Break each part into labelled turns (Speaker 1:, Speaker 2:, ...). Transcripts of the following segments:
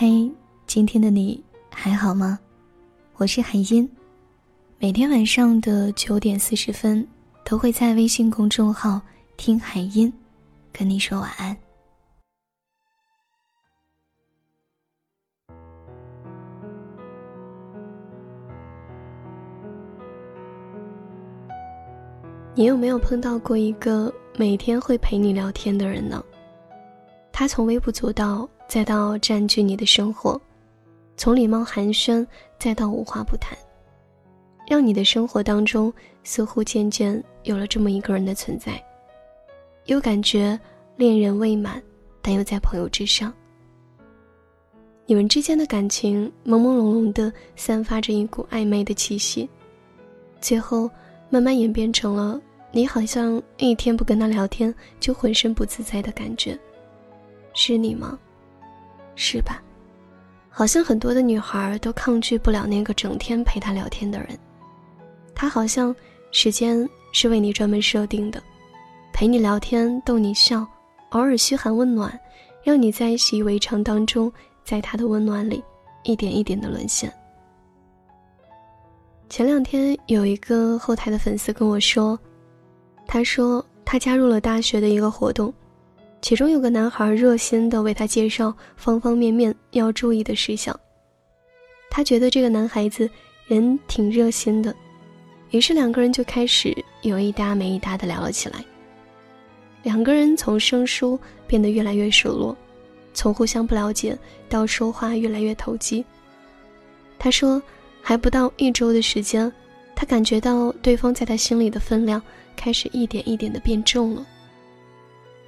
Speaker 1: 嘿，今天的你还好吗？我是海音，每天晚上的九点四十分都会在微信公众号“听海音”跟你说晚安。你有没有碰到过一个每天会陪你聊天的人呢？他从微不足道。再到占据你的生活，从礼貌寒暄再到无话不谈，让你的生活当中似乎渐渐有了这么一个人的存在，又感觉恋人未满，但又在朋友之上。你们之间的感情朦朦胧胧的散发着一股暧昧的气息，最后慢慢演变成了你好像一天不跟他聊天就浑身不自在的感觉，是你吗？是吧？好像很多的女孩都抗拒不了那个整天陪她聊天的人。他好像时间是为你专门设定的，陪你聊天逗你笑，偶尔嘘寒问暖，让你在习以为常当中，在他的温暖里一点一点的沦陷。前两天有一个后台的粉丝跟我说，他说他加入了大学的一个活动。其中有个男孩热心地为他介绍方方面面要注意的事项。他觉得这个男孩子人挺热心的，于是两个人就开始有一搭没一搭地聊了起来。两个人从生疏变得越来越熟络，从互相不了解到说话越来越投机。他说，还不到一周的时间，他感觉到对方在他心里的分量开始一点一点地变重了。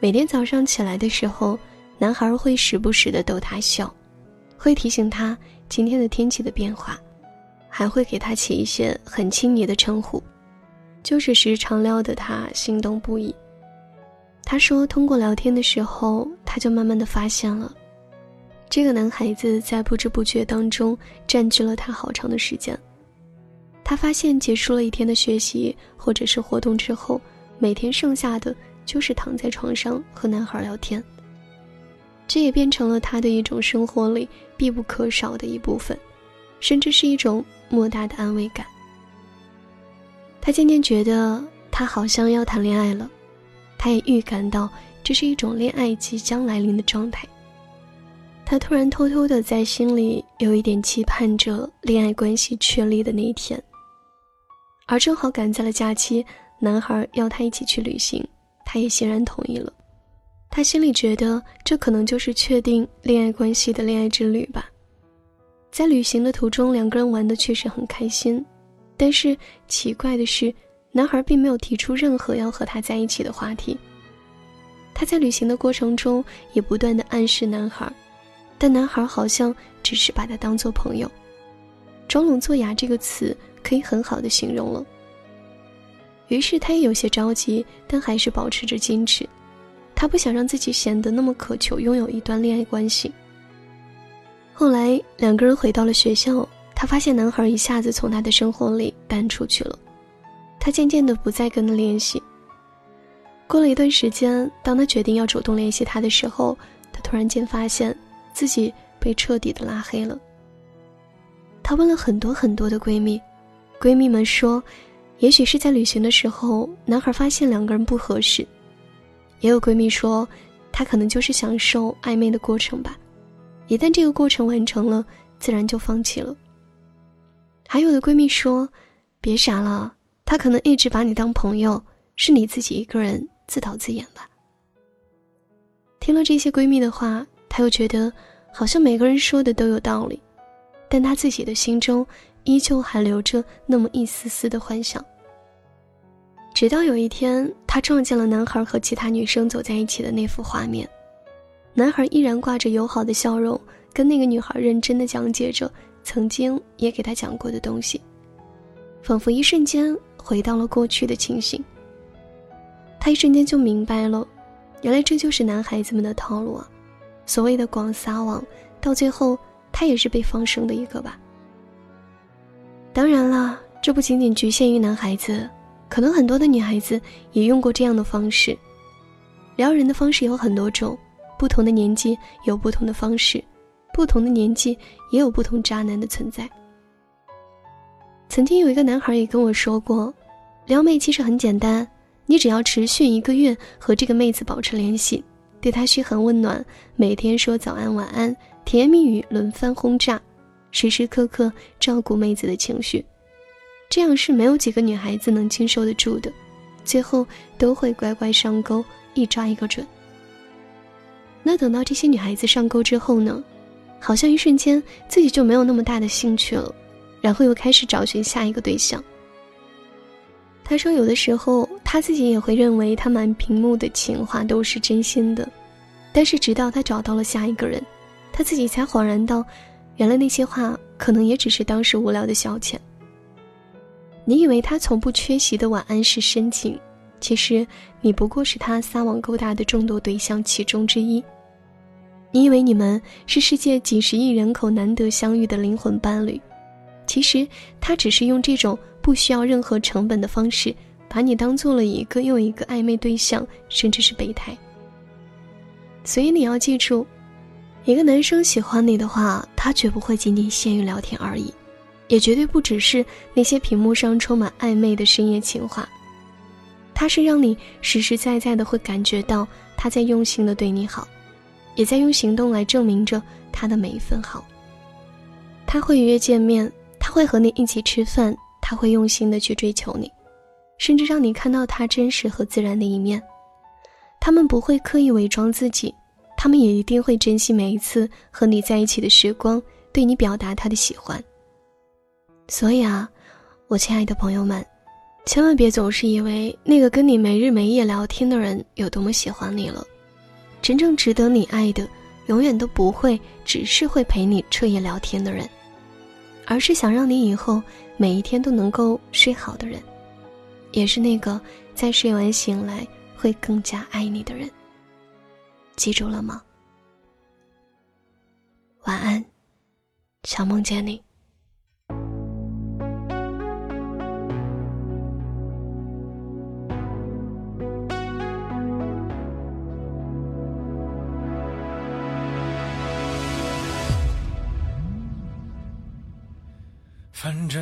Speaker 1: 每天早上起来的时候，男孩会时不时的逗她笑，会提醒她今天的天气的变化，还会给她起一些很亲昵的称呼，就是时常撩得她心动不已。他说，通过聊天的时候，他就慢慢的发现了，这个男孩子在不知不觉当中占据了他好长的时间。他发现结束了一天的学习或者是活动之后，每天剩下的。就是躺在床上和男孩聊天，这也变成了他的一种生活里必不可少的一部分，甚至是一种莫大的安慰感。他渐渐觉得他好像要谈恋爱了，他也预感到这是一种恋爱即将来临的状态。他突然偷偷的在心里有一点期盼着恋爱关系确立的那一天，而正好赶在了假期，男孩要他一起去旅行。他也欣然同意了，他心里觉得这可能就是确定恋爱关系的恋爱之旅吧。在旅行的途中，两个人玩的确实很开心，但是奇怪的是，男孩并没有提出任何要和他在一起的话题。他在旅行的过程中也不断的暗示男孩，但男孩好像只是把他当做朋友。装聋作哑这个词可以很好的形容了。于是他也有些着急，但还是保持着矜持。他不想让自己显得那么渴求拥有一段恋爱关系。后来两个人回到了学校，他发现男孩一下子从他的生活里淡出去了。他渐渐的不再跟他联系。过了一段时间，当他决定要主动联系他的时候，他突然间发现自己被彻底的拉黑了。他问了很多很多的闺蜜，闺蜜们说。也许是在旅行的时候，男孩发现两个人不合适。也有闺蜜说，他可能就是享受暧昧的过程吧，一旦这个过程完成了，自然就放弃了。还有的闺蜜说，别傻了，他可能一直把你当朋友，是你自己一个人自导自演吧。听了这些闺蜜的话，她又觉得好像每个人说的都有道理，但她自己的心中。依旧还留着那么一丝丝的幻想。直到有一天，他撞见了男孩和其他女生走在一起的那幅画面，男孩依然挂着友好的笑容，跟那个女孩认真的讲解着曾经也给他讲过的东西，仿佛一瞬间回到了过去的情形。他一瞬间就明白了，原来这就是男孩子们的套路啊！所谓的广撒网，到最后他也是被放生的一个吧。当然了，这不仅仅局限于男孩子，可能很多的女孩子也用过这样的方式。撩人的方式有很多种，不同的年纪有不同的方式，不同的年纪也有不同渣男的存在。曾经有一个男孩也跟我说过，撩妹其实很简单，你只要持续一个月和这个妹子保持联系，对她嘘寒问暖，每天说早安晚安，甜言蜜语轮番轰炸，时时刻刻照顾妹子的情绪，这样是没有几个女孩子能经受得住的，最后都会乖乖上钩，一抓一个准。那等到这些女孩子上钩之后呢，好像一瞬间自己就没有那么大的兴趣了。然后又开始找寻下一个对象。他说，有的时候他自己也会认为他满屏幕的情话都是真心的，但是直到他找到了下一个人，他自己才恍然到，原来那些话可能也只是当时无聊的消遣。你以为他从不缺席的晚安是深情，其实你不过是他撒网勾搭的众多对象其中之一。你以为你们是世界几十亿人口难得相遇的灵魂伴侣。其实他只是用这种不需要任何成本的方式，把你当做了一个又一个暧昧对象，甚至是备胎。所以你要记住，一个男生喜欢你的话，他绝不会仅仅限于聊天而已，也绝对不只是那些屏幕上充满暧昧的深夜情话。他是让你实实在在的会感觉到他在用心的对你好，也在用行动来证明着他的每一份好。他会约见面。他会和你一起吃饭，他会用心的去追求你，甚至让你看到他真实和自然的一面。他们不会刻意伪装自己，他们也一定会珍惜每一次和你在一起的时光，对你表达他的喜欢。所以啊，我亲爱的朋友们，千万别总是以为那个跟你没日没夜聊天的人有多么喜欢你了。真正值得你爱的，永远都不会只是会陪你彻夜聊天的人。而是想让你以后每一天都能够睡好的人，也是那个在睡完醒来会更加爱你的人。记住了吗？晚安，想梦见你。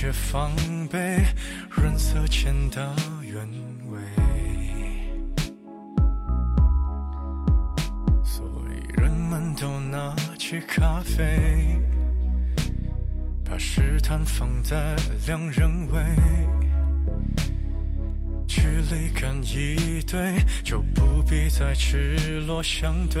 Speaker 2: 些防备，润色前的原。味，所以人们都拿起咖啡，把试探放在两人位，距离感一对，就不必再赤裸相对。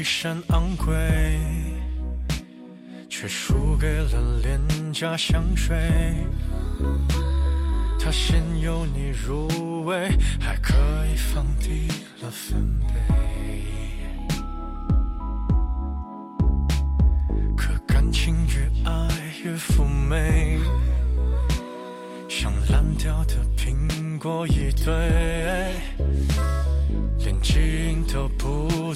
Speaker 2: 一身昂贵，却输给了廉价香水。他先由你入味，还可以放低了分贝。可感情越爱越妩媚，像烂掉的苹果一堆，连基因都不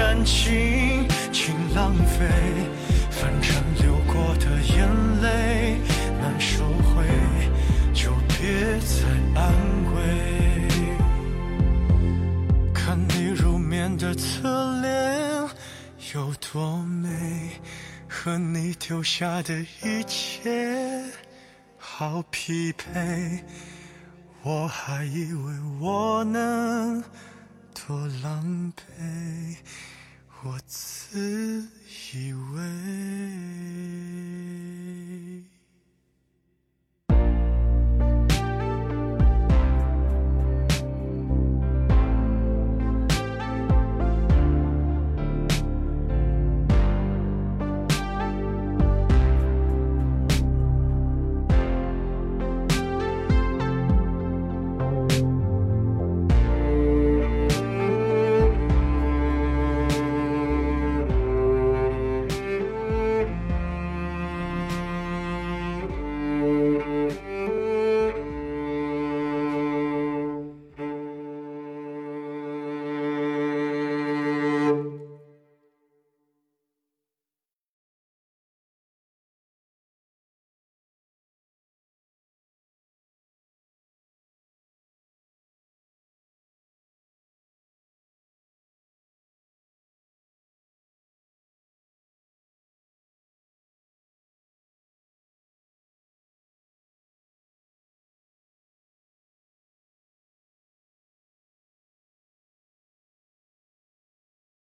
Speaker 2: 感情，请浪费。反正流过的眼泪难收回，就别再安慰。看你入眠的侧脸有多美，和你丢下的一切好匹配。我还以为我能多狼狈，我自以为。